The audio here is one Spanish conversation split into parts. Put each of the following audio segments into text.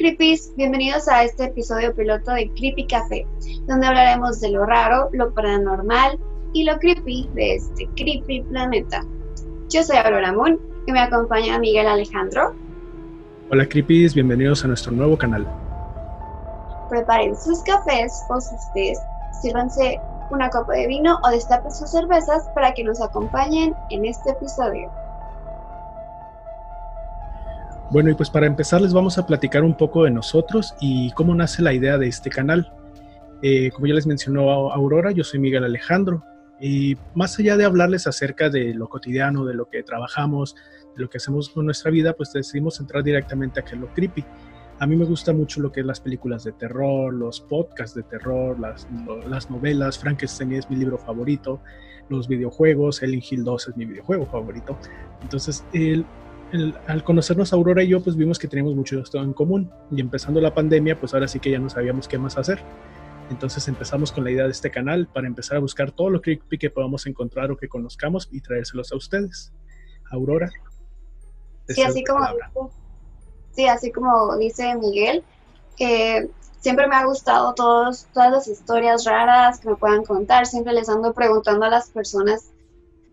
Creepies, bienvenidos a este episodio piloto de Creepy Café, donde hablaremos de lo raro, lo paranormal y lo creepy de este creepy planeta. Yo soy Aurora Moon y me acompaña Miguel Alejandro. Hola Creepies, bienvenidos a nuestro nuevo canal. Preparen sus cafés o sus tés, sírvanse una copa de vino o destapen sus cervezas para que nos acompañen en este episodio. Bueno, y pues para empezar les vamos a platicar un poco de nosotros y cómo nace la idea de este canal. Eh, como ya les mencionó Aurora, yo soy Miguel Alejandro. Y más allá de hablarles acerca de lo cotidiano, de lo que trabajamos, de lo que hacemos con nuestra vida, pues decidimos entrar directamente a que lo creepy. A mí me gusta mucho lo que es las películas de terror, los podcasts de terror, las, las novelas. Frankenstein es mi libro favorito, los videojuegos, Ellen Hill 2 es mi videojuego favorito. Entonces, el, al conocernos Aurora y yo, pues vimos que teníamos mucho esto en común. Y empezando la pandemia, pues ahora sí que ya no sabíamos qué más hacer. Entonces empezamos con la idea de este canal para empezar a buscar todo lo creepy que podamos encontrar o que conozcamos y traérselos a ustedes. Aurora. Sí, así como, sí, así como dice Miguel, que siempre me ha gustado todos, todas las historias raras que me puedan contar. Siempre les ando preguntando a las personas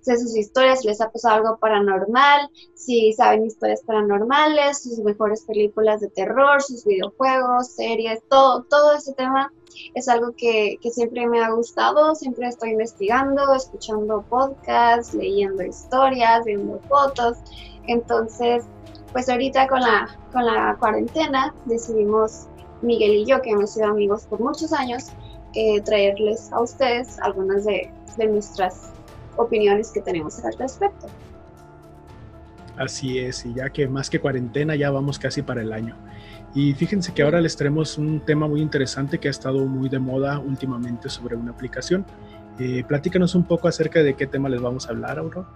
de sus historias, les ha pasado algo paranormal, si saben historias paranormales, sus mejores películas de terror, sus videojuegos, series, todo, todo ese tema es algo que, que siempre me ha gustado, siempre estoy investigando, escuchando podcasts, leyendo historias, viendo fotos. Entonces, pues ahorita con la, con la cuarentena decidimos, Miguel y yo, que hemos sido amigos por muchos años, eh, traerles a ustedes algunas de, de nuestras opiniones que tenemos al respecto. Así es, y ya que más que cuarentena, ya vamos casi para el año. Y fíjense que ahora les traemos un tema muy interesante que ha estado muy de moda últimamente sobre una aplicación. Eh, platícanos un poco acerca de qué tema les vamos a hablar, Aurora.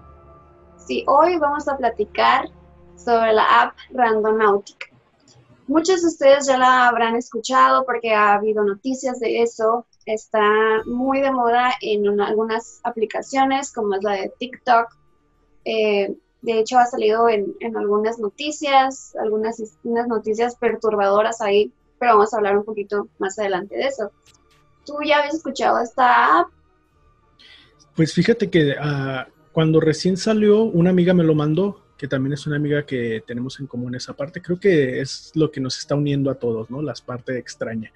Sí, hoy vamos a platicar sobre la app Randonautica. Muchos de ustedes ya la habrán escuchado porque ha habido noticias de eso está muy de moda en algunas aplicaciones como es la de TikTok. Eh, de hecho, ha salido en, algunas noticias, algunas unas noticias perturbadoras ahí, pero vamos a hablar un poquito más adelante de eso. ¿Tú ya habías escuchado esta app? Pues fíjate que ah, cuando recién salió, una amiga me lo mandó, que también es una amiga que tenemos en común esa parte. Creo que es lo que nos está uniendo a todos, ¿no? Las partes extrañas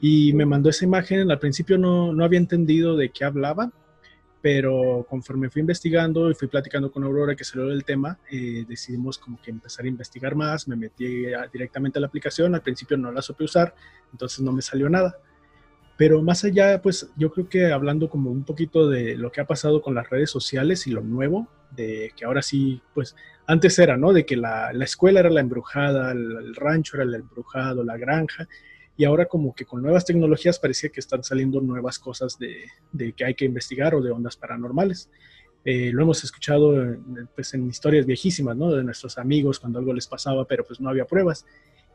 y me mandó esa imagen. Al principio no, no había entendido de qué hablaba, pero conforme fui investigando y fui platicando con Aurora que salió del tema, eh, decidimos como que empezar a investigar más, me metí directamente a la aplicación, al principio no la supe usar, entonces no me salió nada. Pero más allá, pues yo creo que hablando como un poquito de lo que ha pasado con las redes sociales y lo nuevo, de que ahora sí, pues antes era, ¿no? De que la, la escuela era la embrujada, el, el rancho era el embrujado, la granja, y ahora como que con nuevas tecnologías parecía que están saliendo nuevas cosas de, que hay que investigar o de ondas paranormales. Eh, lo hemos escuchado pues, en historias viejísimas, ¿no? De nuestros amigos cuando algo les pasaba, pero pues no había pruebas.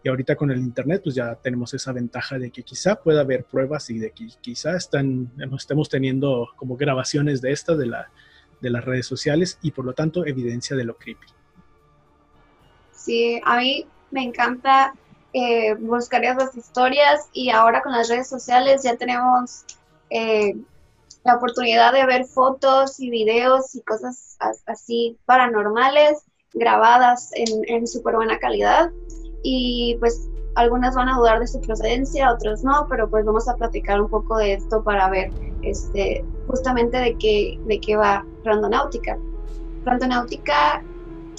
Y ahorita con el Internet, pues ya tenemos esa ventaja de que quizá pueda haber pruebas y de que quizá están, estemos teniendo como grabaciones de esta, de, la, de las redes sociales y por lo tanto evidencia de lo creepy. Sí, a mí me encanta eh, buscarías las historias y ahora con las redes sociales ya tenemos eh, la oportunidad de ver fotos y videos y cosas así paranormales grabadas en, en súper buena calidad y pues algunas van a dudar de su procedencia, otros no, pero pues vamos a platicar un poco de esto para ver este, justamente de qué, de qué va Randonáutica. Randonáutica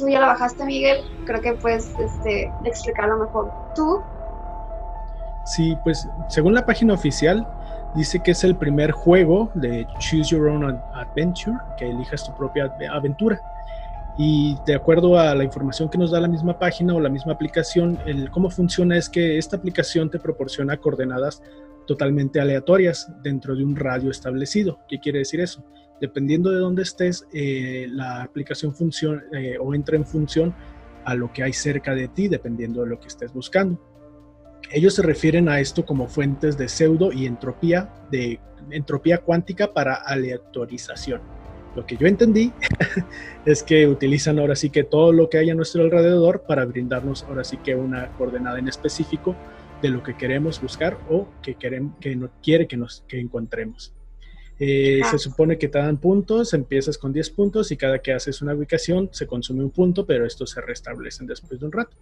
tú ya la bajaste, Miguel. Creo que puedes este, explicarlo mejor tú. Sí, pues según la página oficial, dice que es el primer juego de Choose Your Own Adventure, que elijas tu propia aventura. Y de acuerdo a la información que nos da la misma página o la misma aplicación, el cómo funciona es que esta aplicación te proporciona coordenadas totalmente aleatorias dentro de un radio establecido. ¿Qué quiere decir eso? Dependiendo de dónde estés, eh, la aplicación funciona eh, o entra en función a lo que hay cerca de ti, dependiendo de lo que estés buscando. Ellos se refieren a esto como fuentes de pseudo y entropía, de entropía cuántica para aleatorización. lo que yo entendí es que utilizan ahora sí que todo lo que hay a nuestro alrededor para brindarnos ahora sí que una coordenada en específico de lo que queremos buscar o que, queremos, que no quiere que, nos, que encontremos. Eh, se supone que te dan puntos, empiezas con 10 puntos y cada que haces una ubicación se consume un punto, pero estos se restablecen después de un rato.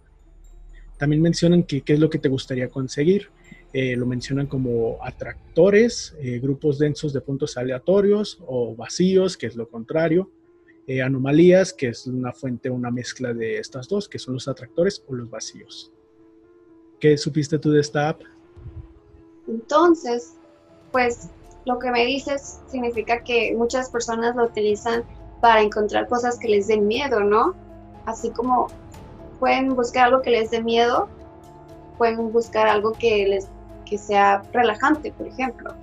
También mencionan que qué es lo que te gustaría conseguir. Eh, lo mencionan como atractores, eh, grupos densos de puntos aleatorios o vacíos, que es lo contrario. anomalías, que es una fuente, una mezcla de estas dos, que son los atractores o los vacíos. ¿Qué supiste tú de esta app? Entonces, pues lo que me dices significa que muchas personas lo utilizan para encontrar cosas que les den miedo, ¿no? Así como pueden buscar algo que les dé miedo, pueden buscar algo que les que sea relajante, por ejemplo.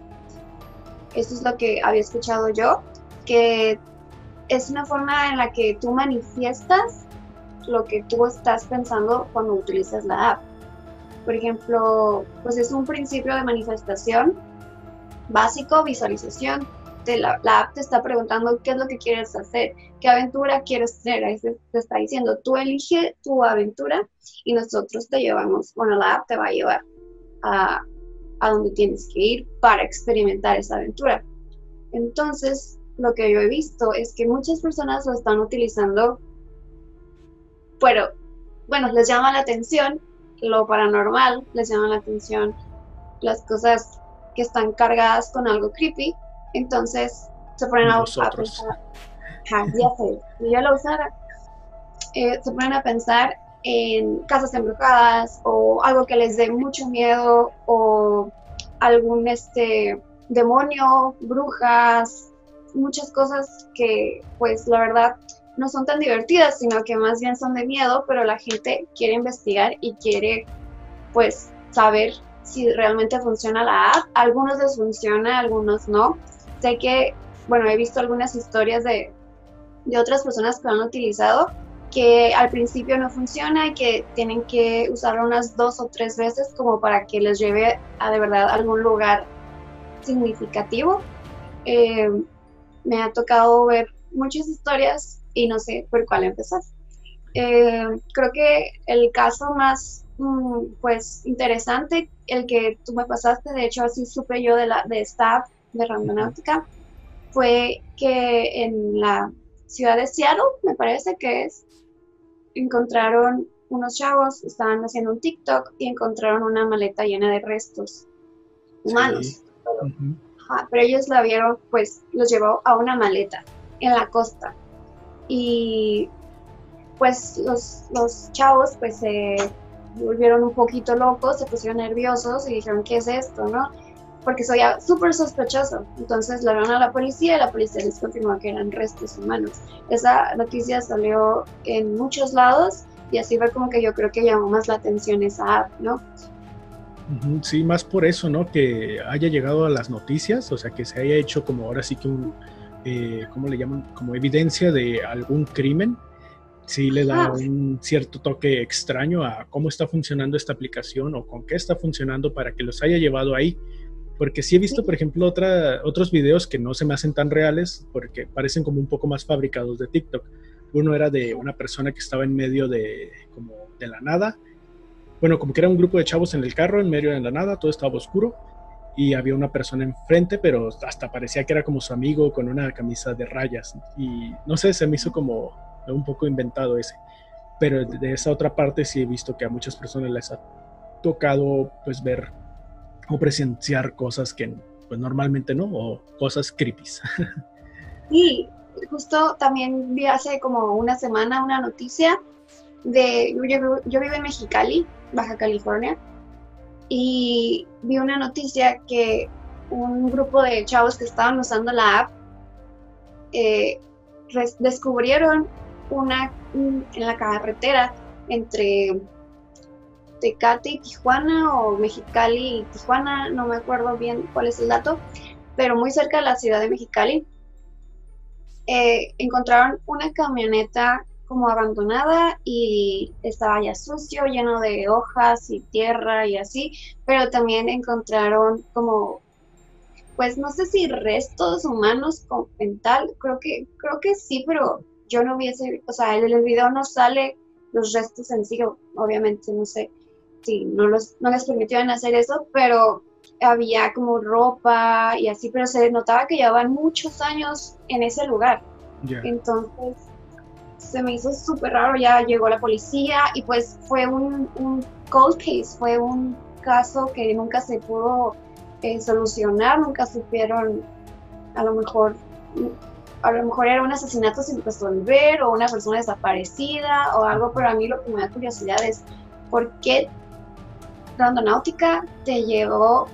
Eso es lo que había escuchado yo, que es una forma en la que tú manifiestas lo que tú estás pensando cuando utilizas la app. Por ejemplo, pues es un principio de manifestación básico, visualización. la, app te está preguntando qué es lo que quieres hacer, qué aventura quieres tener. Ahí te, está diciendo, tú elige tu aventura y nosotros te llevamos, bueno, la app te va a llevar a, a donde tienes que ir para experimentar esa aventura. Entonces, lo que yo he visto es que muchas personas lo están utilizando, pero bueno, les llama la atención lo paranormal, les llama la atención las cosas que están cargadas con algo creepy, entonces se ponen a, pensar, ya sé, si yo lo usara, eh, se ponen a pensar en casas embrujadas o algo que les dé mucho miedo o algún este demonio, brujas, muchas cosas que pues la verdad no son tan divertidas, sino que más bien son de miedo, pero la gente quiere investigar y quiere pues saber si realmente funciona la app. Algunos les funciona, algunos no. Sé que, bueno, he visto algunas historias de, de otras personas que lo han utilizado que al principio no funciona y que tienen que usarlo unas dos o tres veces como para que les lleve a de verdad algún lugar significativo. Eh, me ha tocado ver muchas historias y no sé por cuál empezar. Eh, creo que el caso más pues interesante el que tú me pasaste, de hecho así supe yo de, la, de staff de Randonáutica, fue que en la ciudad de Seattle, me parece que es, encontraron unos chavos, estaban haciendo un TikTok y encontraron una maleta llena de restos humanos. pero ellos la vieron, pues los llevó a una maleta en la costa. Y pues los, los chavos pues se volvieron un poquito locos, se pusieron nerviosos y dijeron, ¿qué es esto? ¿no? Porque soy súper sospechoso. Entonces le hablaron a la policía y la policía les confirmó que eran restos humanos. Esa noticia salió en muchos lados y así fue como que yo creo que llamó más la atención esa app, ¿no? Sí, más por eso, ¿no? Que haya llegado a las noticias, o sea, que se haya hecho como ahora sí que un, eh, ¿cómo le llaman? Como evidencia de algún crimen sí le da un cierto toque extraño a cómo está funcionando esta aplicación o con qué está funcionando para que los haya llevado ahí. Porque sí he visto, por ejemplo, otra, otros videos que no se me hacen tan reales porque parecen como un poco más fabricados de TikTok. Uno era de una persona que estaba en medio de, como de la nada. Bueno, como que era un grupo de chavos en el carro, en medio de la nada, todo estaba oscuro y había una persona enfrente, pero hasta parecía que era como su amigo con una camisa de rayas. Y no sé, se me hizo como un poco inventado ese. Pero de esa otra parte sí he visto que a muchas personas les ha tocado pues ver o presenciar cosas que pues normalmente no, o cosas creepy. Sí, justo también vi hace como una semana una noticia de, yo, vivo en Mexicali, Baja California, y vi una noticia que un grupo de chavos que estaban usando la app eh, descubrieron una en la carretera entre Tecate y Tijuana o Mexicali y Tijuana, no me acuerdo bien cuál es el dato, pero muy cerca de la ciudad de Mexicali. Eh, encontraron una camioneta como abandonada y estaba ya sucio, lleno de hojas y tierra y así, pero también encontraron como pues no sé si restos humanos con mental, creo que, creo que sí, pero yo no vi ese, o sea, en el video no sale los restos en sí, obviamente, no sé si no, los, no les permitieron hacer eso, pero había como ropa y así, pero se notaba que llevaban muchos años en ese lugar. Entonces, se me hizo súper raro, ya llegó la policía y pues fue un, un, cold case, fue un caso que nunca se pudo eh, solucionar, nunca supieron, a lo mejor, a lo mejor era un asesinato sin resolver o una persona desaparecida o algo, pero a mí lo que me da curiosidad es por qué Randonáutica te llevó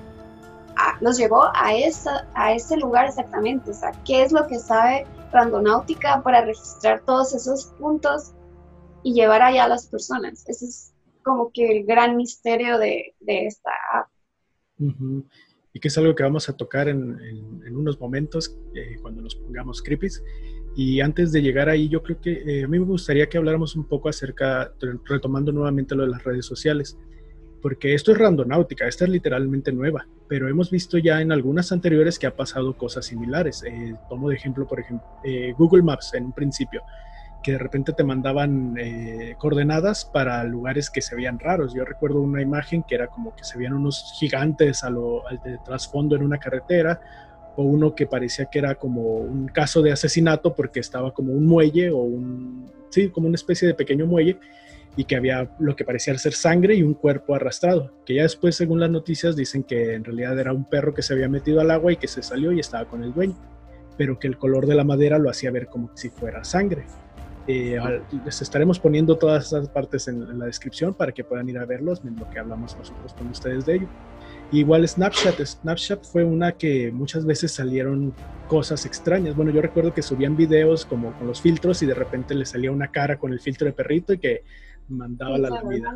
a, los llevó a, ese lugar exactamente, o sea, qué es lo que sabe Randonáutica para registrar todos esos puntos y llevar allá a las personas. Ese es como que el gran misterio de esta app. Y que es algo que vamos a tocar en, en, unos momentos eh, cuando nos pongamos creepies. Y antes de llegar ahí, yo creo que eh, a mí me gustaría que habláramos un poco acerca, retomando nuevamente lo de las redes sociales porque esto es randonáutica, esta es literalmente nueva, pero hemos visto ya en algunas anteriores que ha pasado cosas similares. Eh, tomo de ejemplo, por ejemplo, Google Maps en un principio, que de repente te mandaban eh, coordenadas para lugares que se veían raros. Yo recuerdo una imagen que era como que se veían unos gigantes a lo, al de trasfondo en una carretera, o uno que parecía que era como un caso de asesinato porque estaba como un muelle o un, sí, como una especie de pequeño muelle y que había lo que parecía ser sangre y un cuerpo arrastrado, que ya después, según las noticias, dicen que en realidad era un perro que se había metido al agua y que se salió y estaba con el dueño, pero que el color de la madera lo hacía ver como si fuera sangre. Eh, les estaremos poniendo todas esas partes en, la descripción para que puedan ir a verlos, en lo que hablamos nosotros con ustedes de ello. Igual Snapchat, Snapchat fue una que muchas veces salieron cosas extrañas. Bueno, yo recuerdo que subían videos como con los filtros y de repente le salía una cara con el filtro de perrito y que mandaba la vida.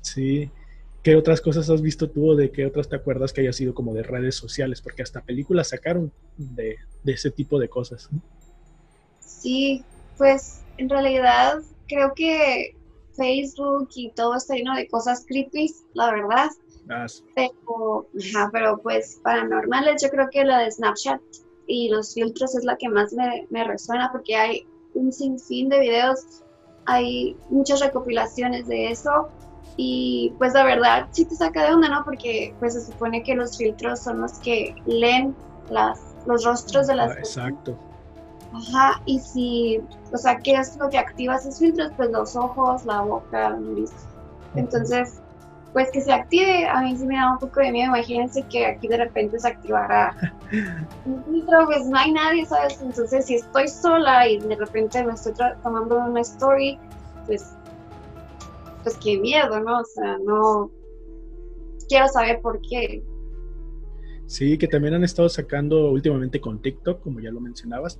Sí. ¿Qué otras cosas has visto tú o de qué otras te acuerdas que haya sido como de redes sociales? Porque hasta películas sacaron de, ese tipo de cosas. Sí, pues en realidad creo que Facebook y todo está lleno de cosas creepy, la verdad. Ah, pero, pero pues paranormales, yo creo que la de Snapchat y los filtros es la que más me, me resuena porque hay un sinfín de videos hay muchas recopilaciones de eso y pues la verdad sí te saca de onda, ¿no? Porque pues se supone que los filtros son los que leen las, los rostros de las Exacto. Ajá, y si, o sea, ¿qué es lo que activa esos filtros? Pues los ojos, la boca, la nariz. Entonces, pues que se active, a mí sí me da un poco de miedo. Imagínense que aquí de repente se activara un filtro, pues no hay nadie, ¿sabes? Entonces, si estoy sola y de repente me estoy tomando una story, pues, pues qué miedo, ¿no? O sea, no quiero saber por qué. Sí, que también han estado sacando últimamente con TikTok, como ya lo mencionabas,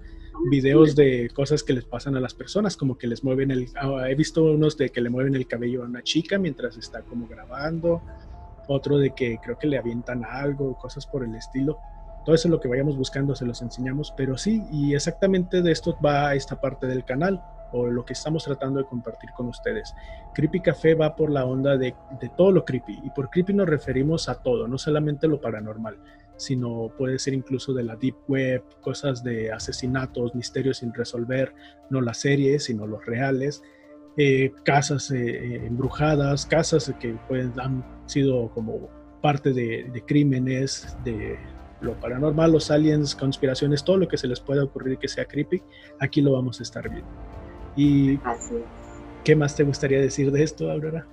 videos de cosas que les pasan a las personas, como que les mueven el... Ah, he visto unos de que le mueven el cabello a una chica mientras está como grabando, otro de que creo que le avientan algo, cosas por el estilo. Todo eso es lo que vayamos buscando, se los enseñamos, pero sí, y exactamente de esto va esta parte del canal o lo que estamos tratando de compartir con ustedes. Creepy Café va por la onda de, de todo lo creepy, y por creepy nos referimos a todo, no solamente lo paranormal sino puede ser incluso de la deep web, cosas de asesinatos, misterios sin resolver, no las series, sino los reales, eh, casas eh, eh, embrujadas, casas que pueden, han sido como parte de, crímenes, de lo paranormal, los aliens, conspiraciones, todo lo que se les pueda ocurrir que sea creepy, aquí lo vamos a estar viendo. ¿Y qué más te gustaría decir de esto, Aurora?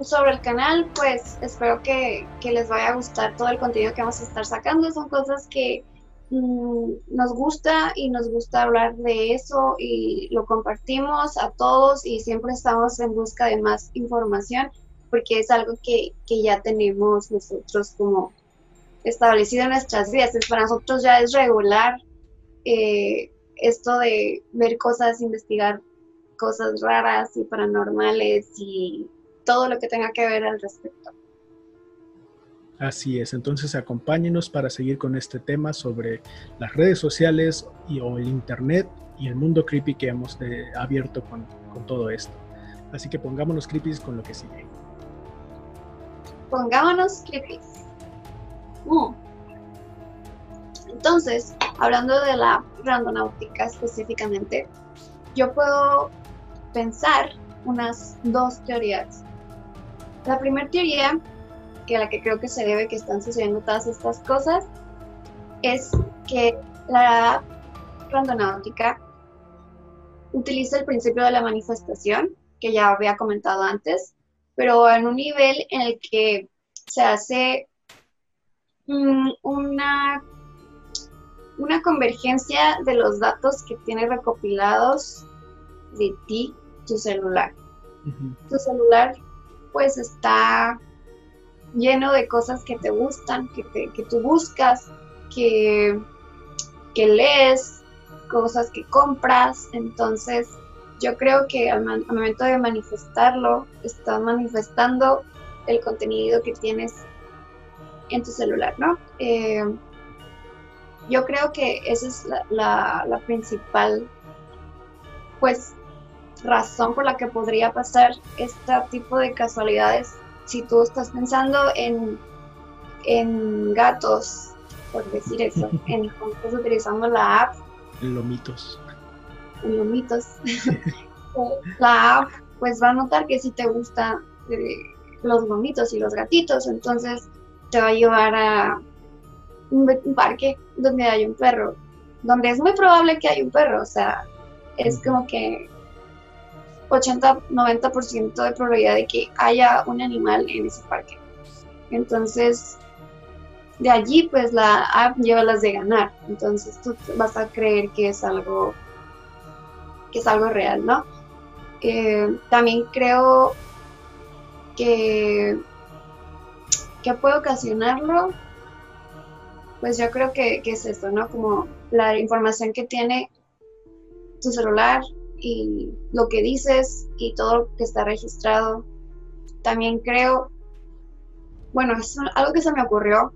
sobre el canal, pues espero que, les vaya a gustar todo el contenido que vamos a estar sacando. Son cosas que mm, nos gusta y nos gusta hablar de eso y lo compartimos a todos y siempre estamos en busca de más información porque es algo que, ya tenemos nosotros como establecido en nuestras vidas. Para nosotros ya es regular eh, esto de ver cosas, investigar cosas raras y paranormales y todo lo que tenga que ver al respecto. Así es, entonces acompáñenos para seguir con este tema sobre las redes sociales y, o el Internet y el mundo creepy que hemos eh, abierto con, con, todo esto. Así que pongámonos creepy con lo que sigue. Pongámonos creepy. Mm. Entonces, hablando de la randonáutica específicamente, yo puedo pensar unas dos teorías. La primera teoría, que a la que creo que se debe que están sucediendo todas estas cosas, es que la randonáutica utiliza el principio de la manifestación, que ya había comentado antes, pero en un nivel en el que se hace mm, una, una convergencia de los datos que tiene recopilados de ti, tu celular. Tu celular pues está lleno de cosas que te gustan, que, que tú buscas, que, que lees, cosas que compras. Entonces, yo creo que al, momento de manifestarlo, estás manifestando el contenido que tienes en tu celular, ¿no? Eh, yo creo que esa es la, la, principal, pues, razón por la que podría pasar este tipo de casualidades si tú estás pensando en, en gatos, por decir eso, en estás utilizando la app. En lomitos. En lomitos. la app, pues va a notar que si te gustan eh, los lomitos y los gatitos, entonces te va a llevar a un, parque donde hay un perro, donde es muy probable que haya un perro, o sea, es como que 80-90% de probabilidad de que haya un animal en ese parque. Entonces, de allí, pues la app lleva las de ganar. Entonces, tú vas a creer que es algo, que es algo real, ¿no? Eh, también creo que, que puede ocasionarlo. Pues yo creo que, que es esto, ¿no? Como la información que tiene tu celular y lo que dices y todo lo que está registrado. También creo, bueno, es algo que se me ocurrió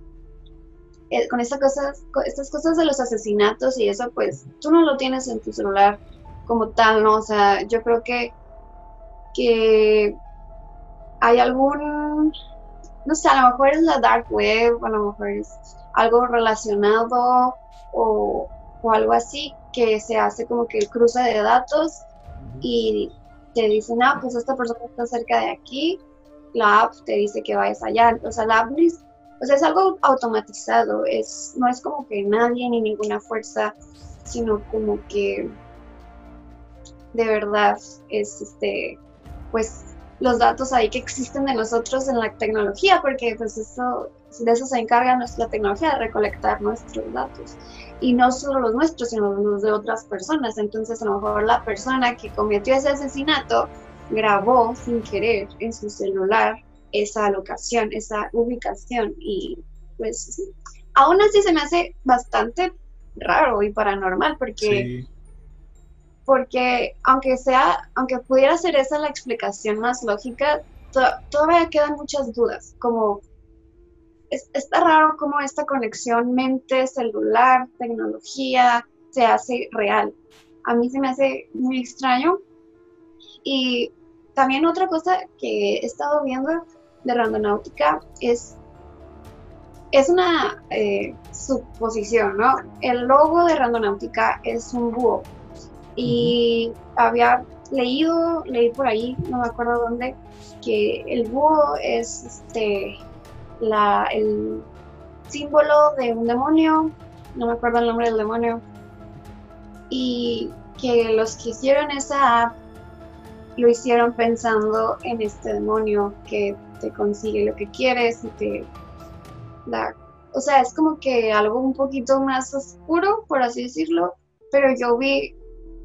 eh, con estas cosas, estas cosas de los asesinatos y eso, pues tú no lo tienes en tu celular como tal, ¿no? O sea, yo creo que, que hay algún, no sé, a lo mejor es la dark web, a lo mejor es algo relacionado o, o algo así que se hace como que el cruce de datos y te dicen, ah, pues esta persona está cerca de aquí, la app te dice que vayas allá. O sea, la app o sea, es algo automatizado, es, no es como que nadie ni ninguna fuerza, sino como que de verdad es este, pues los datos ahí que existen de nosotros en la tecnología, porque pues eso, de eso se encarga nuestra tecnología, de recolectar nuestros datos. Y no solo los nuestros, sino los de otras personas. Entonces a lo mejor la persona que cometió ese asesinato grabó sin querer en su celular esa locación, esa ubicación y pues aún así se me hace bastante raro y paranormal porque porque aunque sea, aunque pudiera ser esa la explicación más lógica, todavía quedan muchas dudas, como está raro cómo esta conexión mente, celular, tecnología se hace real. A mí se me hace muy extraño. Y también otra cosa que he estado viendo de randonáutica es, es una eh, suposición, ¿no? El logo de randonáutica es un búho y había leído, leí por ahí, no me acuerdo dónde, que el búho es este, la, el símbolo de un demonio, no me acuerdo el nombre del demonio, y que los que hicieron esa app lo hicieron pensando en este demonio que te consigue lo que quieres y te da, o sea, es como que algo un poquito más oscuro, por así decirlo, pero yo vi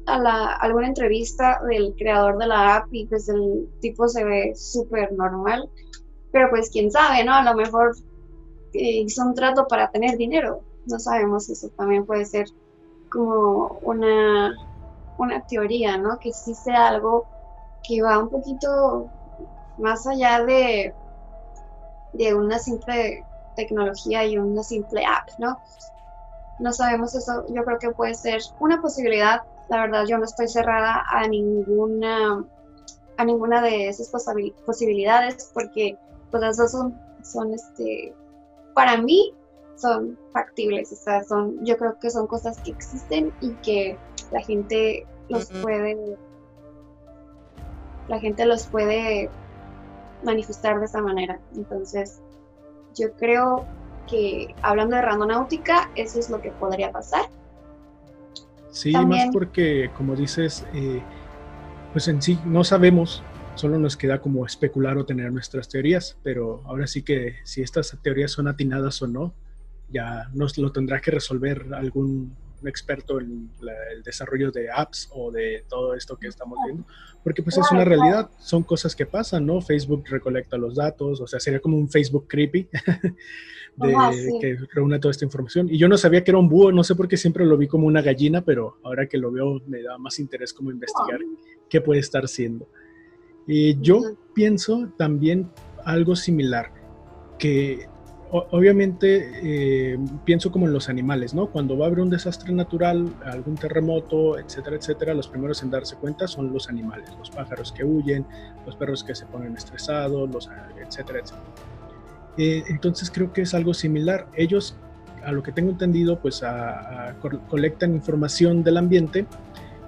a la, alguna entrevista del creador de la app y pues el tipo se ve súper normal, pero pues quién sabe, ¿no? A lo mejor eh, hizo un trato para tener dinero, no sabemos, eso también puede ser como una, una teoría, ¿no? Que sí sea algo que va un poquito más allá de, de una simple tecnología y una simple app, ¿no? No sabemos eso, yo creo que puede ser una posibilidad, la verdad yo no estoy cerrada a ninguna a ninguna de esas posibilidades porque pues las dos son, son este para mí son factibles, o sea, son, yo creo que son cosas que existen y que la gente los puede, la gente los puede manifestar de esa manera. Entonces, yo creo que hablando de randonáutica, eso es lo que podría pasar. Sí, más porque, como dices, eh, pues en sí no sabemos, solo nos queda como especular o tener nuestras teorías, pero ahora sí que si estas teorías son atinadas o no, ya nos lo tendrá que resolver algún experto en el desarrollo de apps o de todo esto que estamos viendo, porque pues es una realidad, son cosas que pasan, ¿no? Facebook recolecta los datos, o sea, sería como un Facebook creepy de que reúne toda esta información. Y yo no sabía que era un búho, no sé por qué siempre lo vi como una gallina, pero ahora que lo veo me da más interés como investigar qué puede estar siendo. Y yo pienso también algo similar, que obviamente eh, pienso como en los animales, ¿no? Cuando va a haber un desastre natural, algún terremoto, etcétera, etcétera, los primeros en darse cuenta son los animales, los pájaros que huyen, los perros que se ponen estresados, los, etcétera, etcétera. Eh, entonces creo que es algo similar. Ellos, a lo que tengo entendido, pues colectan información del ambiente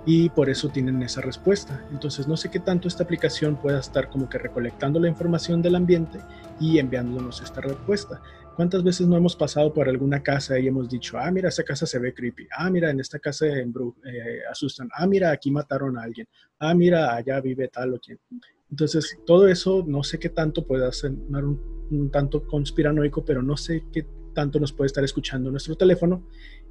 y por eso tienen esa respuesta. Entonces no sé qué tanto esta aplicación pueda estar como que recolectando la información del ambiente y enviándonos esta respuesta. ¿Cuántas veces no hemos pasado por alguna casa y hemos dicho, ah, mira, esa casa se ve creepy, ah, mira, en esta casa en eh, asustan, ah, mira, aquí mataron a alguien, ah, mira, allá vive tal o quien. Entonces, todo eso no sé qué tanto puede ser un, un tanto conspiranoico, pero no sé qué tanto nos puede estar escuchando nuestro teléfono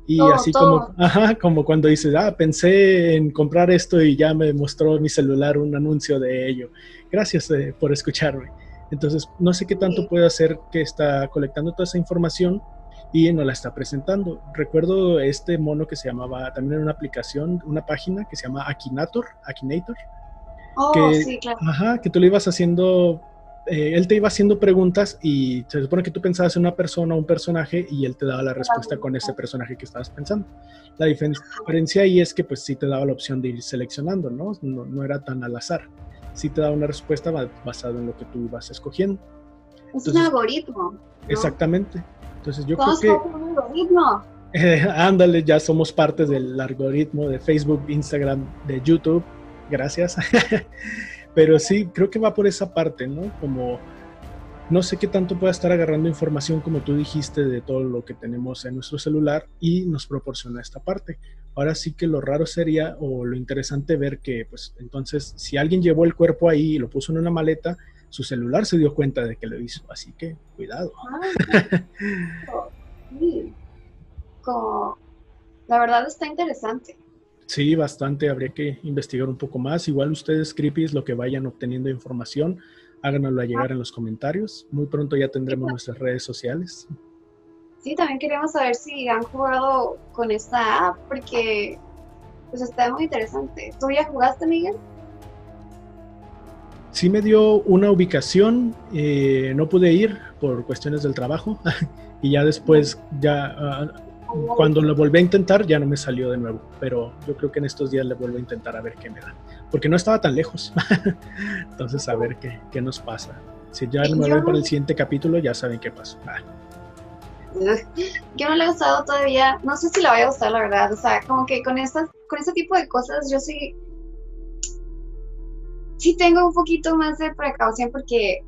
y así como, ajá, como cuando dices, ah, pensé en comprar esto y ya me mostró mi celular un anuncio de ello. Gracias eh, por escucharme. Entonces, no sé qué tanto puede hacer que está colectando toda esa información y no la está presentando. Recuerdo este mono que se llamaba, también era una aplicación, una página que se llama Akinator, Akinator. Oh, que, sí, claro. Ajá, que tú le ibas haciendo eh, él te iba haciendo preguntas y se supone que tú pensabas en una persona o un personaje y él te daba la respuesta con ese personaje que estabas pensando. La diferencia ahí es que pues sí te daba la opción de ir seleccionando, ¿no? No, era tan al azar. Sí te daba una respuesta basada en lo que tú ibas escogiendo. Es un algoritmo. Exactamente. Entonces yo creo que... Un algoritmo. ándale, ya somos parte del algoritmo de Facebook, Instagram, de YouTube. Gracias. Pero sí, creo que va por esa parte, ¿no? Como no sé qué tanto pueda estar agarrando información, como tú dijiste, de todo lo que tenemos en nuestro celular y nos proporciona esta parte. Ahora sí que lo raro sería o lo interesante ver que, pues entonces, si alguien llevó el cuerpo ahí y lo puso en una maleta, su celular se dio cuenta de que lo hizo. Así que, cuidado. Ah, sí. la verdad está interesante. Sí, bastante. Habría que investigar un poco más. Igual ustedes, Creepies, lo que vayan obteniendo información, háganoslo llegar en los comentarios. Muy pronto ya tendremos nuestras redes sociales. Sí, también queremos saber si han jugado con esta app, porque pues está muy interesante. ¿Tú ya jugaste, Miguel? Sí me dio una ubicación, eh, no pude ir por cuestiones del trabajo y ya después ya ah, cuando lo volví a intentar ya no me salió de nuevo, pero yo creo que en estos días le vuelvo a intentar a ver qué me da, porque no estaba tan lejos. Entonces, a ver qué, qué, nos pasa. Si ya no me ven para el siguiente capítulo, ya saben qué pasó. Yo no le he gustado todavía, no sé si le vaya a gustar, la verdad. O sea, como que con, estas, con este tipo de cosas yo sí, sí tengo un poquito más de precaución porque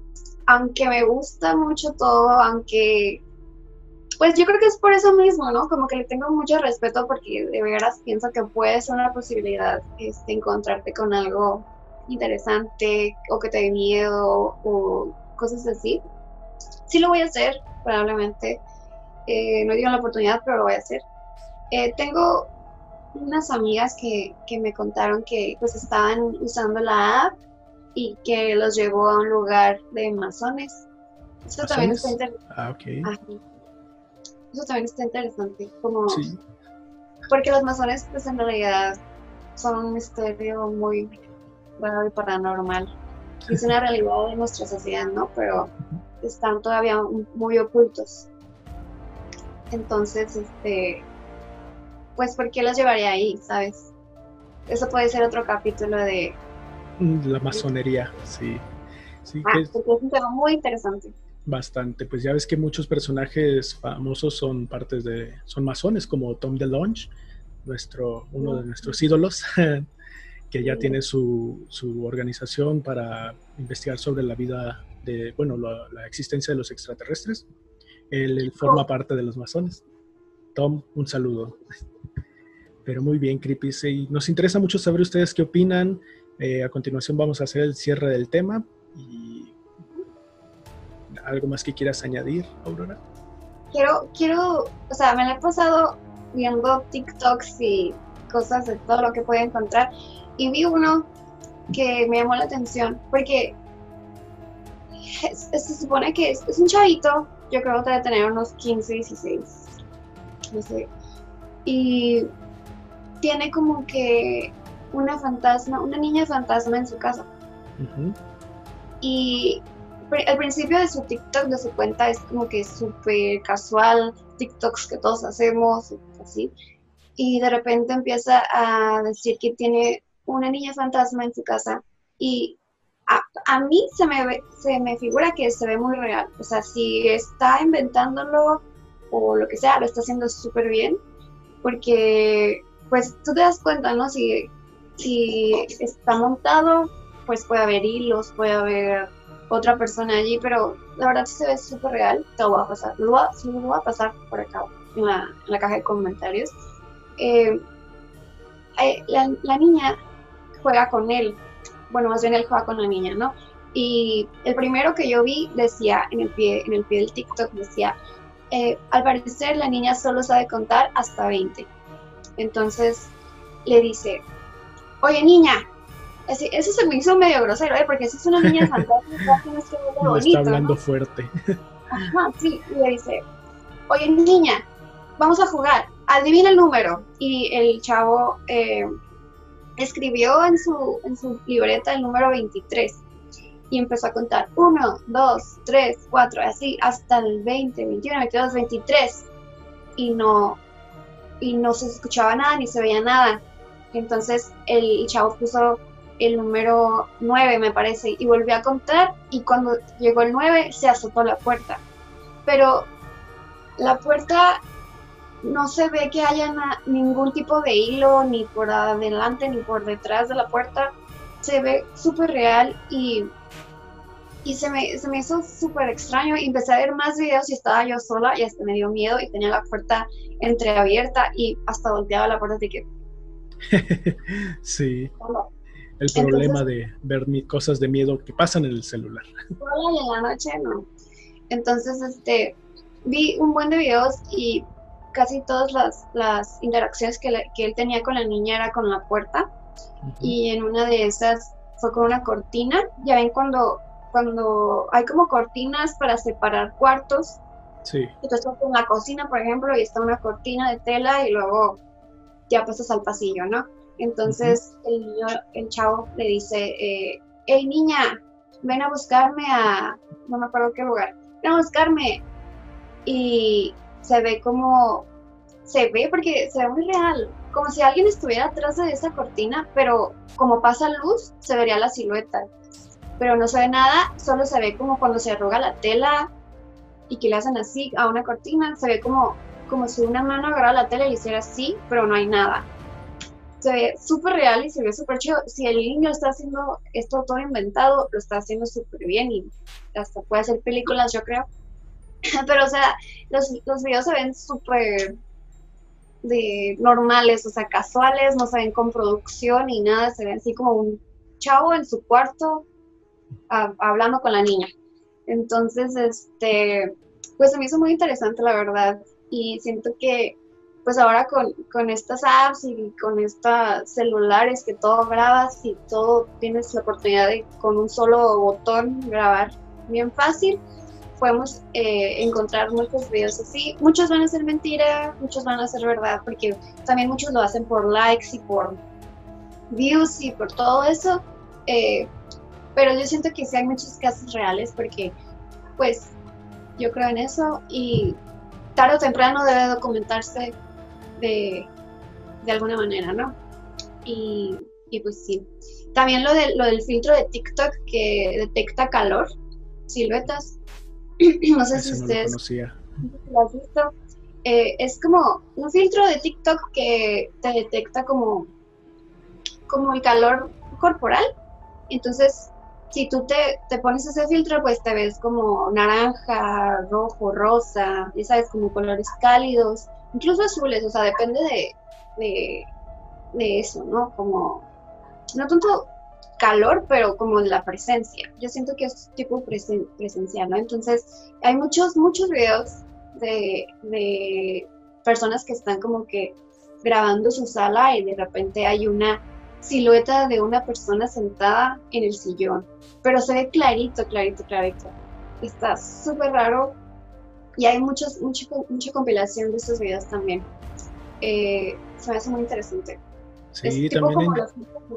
aunque me gusta mucho todo, aunque pues yo creo que es por eso mismo, ¿no? Como que le tengo mucho respeto porque de veras pienso que puede ser una posibilidad este, encontrarte con algo interesante o que te dé miedo o cosas así. Sí lo voy a hacer, probablemente. Eh, no digo la oportunidad, pero lo voy a hacer. Eh, tengo unas amigas que, que, me contaron que pues estaban usando la app y que los llevó a un lugar de masones. Eso también está interesante. Ah, ok. Eso también está interesante, como... Porque los masones, pues en realidad son un misterio muy raro y paranormal. Es una realidad de nuestra sociedad, ¿no? Pero están todavía muy ocultos. Entonces, este, pues, ¿por qué los llevaría ahí, sabes? Eso puede ser otro capítulo de... La masonería, sí. sí ah, porque es un tema muy interesante. Bastante, pues ya ves que muchos personajes famosos son partes de, son masones, como Tom DeLonge, nuestro, uno de nuestros ídolos, que ya tiene su, su, organización para investigar sobre la vida de, bueno, la, existencia de los extraterrestres. Él, forma parte de los masones. Tom, un saludo. Pero muy bien, Creepy. Y nos interesa mucho saber ustedes qué opinan. Eh, a continuación vamos a hacer el cierre del tema y ¿Algo más que quieras añadir, Aurora? Quiero, quiero, o sea, me la he pasado viendo TikToks y cosas de todo lo que puedo encontrar y vi uno que me llamó la atención porque se supone que es, un chavito, yo creo que debe tener unos 15, 16, no sé, y tiene como que una fantasma, una niña fantasma en su casa. Y al principio de su TikTok, de su cuenta, es como que súper casual, TikToks que todos hacemos, así. Y de repente empieza a decir que tiene una niña fantasma en su casa. Y a, a mí se me, se me figura que se ve muy real. O sea, si está inventándolo o lo que sea, lo está haciendo súper bien. Porque, pues, tú te das cuenta, ¿no? Si, si está montado, pues puede haber hilos, puede haber otra persona allí, pero la verdad sí se ve súper real. Te lo voy a pasar, lo voy a, lo voy a pasar por acá en la, en la caja de comentarios. Eh, eh, la, la, niña juega con él, bueno, más bien él juega con la niña, ¿no? Y el primero que yo vi decía en el pie, en el pie del TikTok, decía, eh, al parecer la niña solo sabe contar hasta 20. Entonces le dice, oye niña, eso se me hizo medio grosero, ¿eh? Porque si es una niña fantástica, tienes que verlo bonito. está hablando fuerte. Ajá, sí, y le dice, oye niña, vamos a jugar, adivina el número. Y el chavo eh, escribió en su, en su libreta el número 23 y empezó a contar 1, 2, 3, 4, así hasta el 20, 21, 22, 23 y no, y no se escuchaba nada ni se veía nada. Entonces el chavo puso el número 9, me parece, y volví a contar y cuando llegó el 9 se azotó la puerta. Pero la puerta no se ve que haya ningún tipo de hilo ni por adelante ni por detrás de la puerta. Se ve súper real y, y se, me, se me hizo súper extraño. Y empecé a ver más videos y estaba yo sola y hasta me dio miedo y tenía la puerta entreabierta y hasta volteaba la puerta de que... sí el problema de ver cosas de miedo que pasan en el celular. y en la noche no. Entonces, este, vi un buen de videos y casi todas las, las interacciones que, que, él tenía con la niña era con la puerta. Y en una de esas fue con una cortina. Ya ven cuando, cuando hay como cortinas para separar cuartos. Sí. Entonces, en la cocina, por ejemplo, y está una cortina de tela y luego ya pasas al pasillo, ¿no? Entonces el niño, el chavo le dice, eh, hey niña, ven a buscarme a, no me acuerdo qué lugar, ven a buscarme. Y se ve como, se ve porque se ve muy real, como si alguien estuviera atrás de esa cortina, pero como pasa luz, se vería la silueta. Pero no se ve nada, solo se ve como cuando se arruga la tela y que le hacen así a una cortina, se ve como, como si una mano agarrara la tela y le hiciera así, pero no hay nada se ve súper real y se ve súper chido. Si el niño está haciendo esto todo inventado, lo está haciendo súper bien y hasta puede hacer películas, yo creo. Pero, o sea, los, los videos se ven súper de normales, o sea, casuales, no se ven con producción ni nada, se ven así como un chavo en su cuarto hablando con la niña. Entonces, este, pues se me hizo muy interesante, la verdad, y siento que pues ahora con, con, estas apps y con estos celulares que todo grabas y todo tienes la oportunidad de con un solo botón grabar bien fácil, podemos eh, encontrar muchos videos así. Muchos van a ser mentira, muchos van a ser verdad, porque también muchos lo hacen por likes y por views y por todo eso. Eh, pero yo siento que sí hay muchos casos reales porque pues yo creo en eso y tarde o temprano debe documentarse de, alguna manera, ¿no? Y, pues sí. También lo, de, lo del filtro de TikTok que detecta calor, siluetas. no sé si ustedes lo, han visto. Eh, es como un filtro de TikTok que te detecta como, como el calor corporal. Entonces, si tú te, te, pones ese filtro, pues te ves como naranja, rojo, rosa, ya sabes, como colores cálidos, incluso azules, o sea, depende de, de, eso, ¿no? Como, no tanto calor, pero como la presencia. Yo siento que es tipo presencial, ¿no? Entonces, hay muchos, muchos videos de, de personas que están como que grabando su sala y de repente hay una silueta de una persona sentada en el sillón, pero se ve clarito, clarito, clarito. Está súper raro y hay muchos, mucha, mucha compilación de estos videos también. Eh, se me hace muy interesante. Sí, es tipo también como los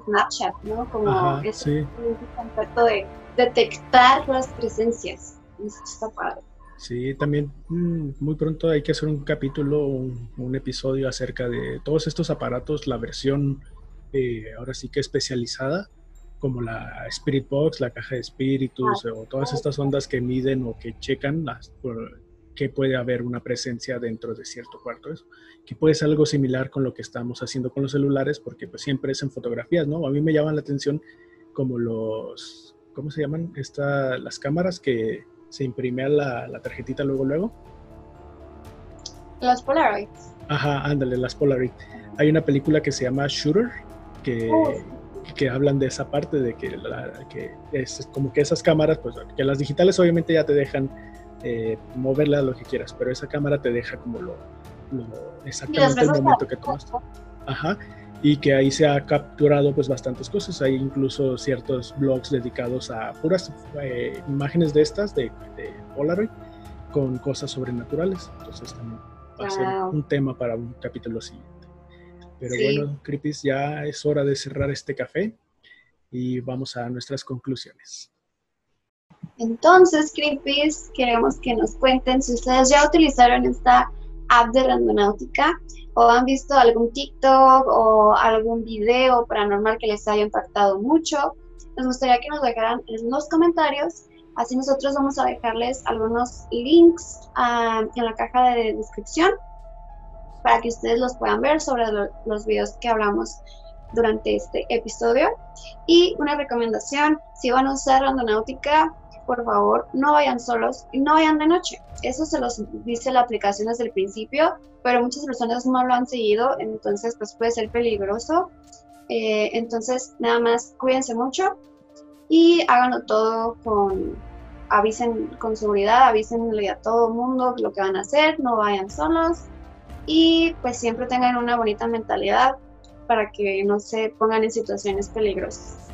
Snapchat, ¿no? Como ese concepto de detectar las presencias. está padre. Sí, también mm, muy pronto hay que hacer un capítulo, un, un, episodio acerca de todos estos aparatos, la versión eh, ahora sí que especializada, como la Spirit Box, la caja de espíritus, ah, o todas estas ondas que miden o que checan las, que puede haber una presencia dentro de cierto cuarto. Eso, que puede ser algo similar con lo que estamos haciendo con los celulares, porque pues siempre es en fotografías, ¿no? A mí me llaman la atención como los, ¿cómo se llaman? Esta, las cámaras que se imprime la, la tarjetita luego, luego. Las Polaroids. Ajá, ándale, las Polaroid. Hay una película que se llama Shooter, que, oh. que hablan de esa parte, de que, que es como que esas cámaras, pues que las digitales obviamente ya te dejan eh, moverla lo que quieras, pero esa cámara te deja como lo, exactamente el momento que tomaste. Ajá. Y que ahí se ha capturado pues bastantes cosas. Hay incluso ciertos blogs dedicados a puras eh, imágenes de estas, de, de, Polaroid, con cosas sobrenaturales. Entonces también va a ser un tema para un capítulo siguiente. Pero bueno, Cripis, ya es hora de cerrar este café y vamos a nuestras conclusiones. Entonces, Creepies, queremos que nos cuenten si ustedes ya utilizaron esta app de Randonáutica o han visto algún TikTok o algún video paranormal que les haya impactado mucho. Nos gustaría que nos dejaran en los comentarios. Así nosotros vamos a dejarles algunos links ah, en la caja de descripción para que ustedes los puedan ver sobre los videos que hablamos durante este episodio. Y una recomendación, si van a usar Randonáutica, por favor, no vayan solos y no vayan de noche. Eso se los dice la aplicación desde el principio, pero muchas personas no lo han seguido, entonces pues puede ser peligroso. Eh, entonces, nada más cuídense mucho y háganlo todo con, avisen con seguridad, avísenle a todo el mundo lo que van a hacer, no vayan solos y pues siempre tengan una bonita mentalidad para que no se pongan en situaciones peligrosas.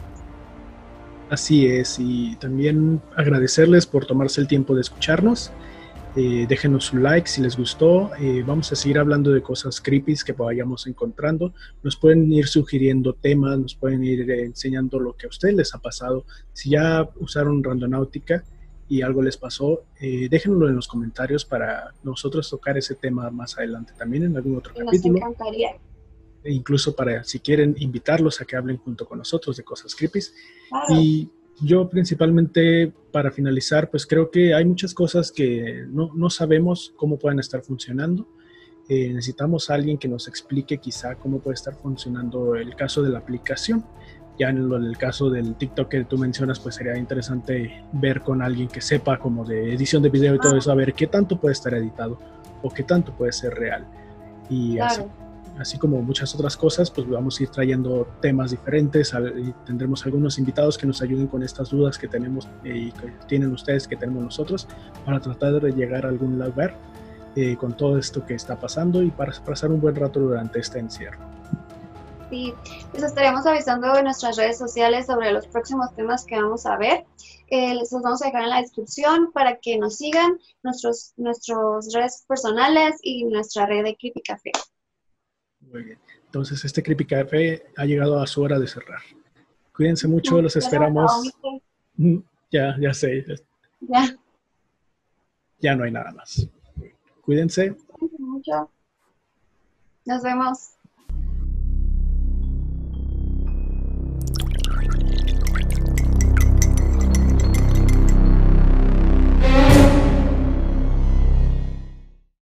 Así es, y también agradecerles por tomarse el tiempo de escucharnos. Eh, déjenos un like si les gustó. Eh, vamos a seguir hablando de cosas creepy que vayamos encontrando. Nos pueden ir sugiriendo temas, nos pueden ir enseñando lo que a ustedes les ha pasado. Si ya usaron Randonáutica, y algo les pasó, eh, déjenlo en los comentarios para nosotros tocar ese tema más adelante también en algún otro capítulo. Nos encantaría. E incluso para si quieren invitarlos a que hablen junto con nosotros de cosas creepy. Y yo principalmente para finalizar, pues creo que hay muchas cosas que no, no sabemos cómo pueden estar funcionando. Eh, necesitamos a alguien que nos explique quizá cómo puede estar funcionando el caso de la aplicación. Ya en, el caso del TikTok que tú mencionas, pues sería interesante ver con alguien que sepa como de edición de video y todo eso, a ver qué tanto puede estar editado o qué tanto puede ser real. Y así, como muchas otras cosas, pues vamos a ir trayendo temas diferentes y tendremos algunos invitados que nos ayuden con estas dudas que tenemos eh, y que tienen ustedes, que tenemos nosotros, para tratar de llegar a algún lugar eh, con todo esto que está pasando y para pasar un buen rato durante este encierro y les estaremos avisando en nuestras redes sociales sobre los próximos temas que vamos a ver. Eh, les los vamos a dejar en la descripción para que nos sigan nuestros, nuestros redes personales y nuestra red de Creepy Café. Muy bien. Entonces, este Creepy Café ha llegado a su hora de cerrar. Cuídense mucho, los esperamos. Mm, ya, ya sé. Ya. Ya no hay nada más. Cuídense. Nos vemos.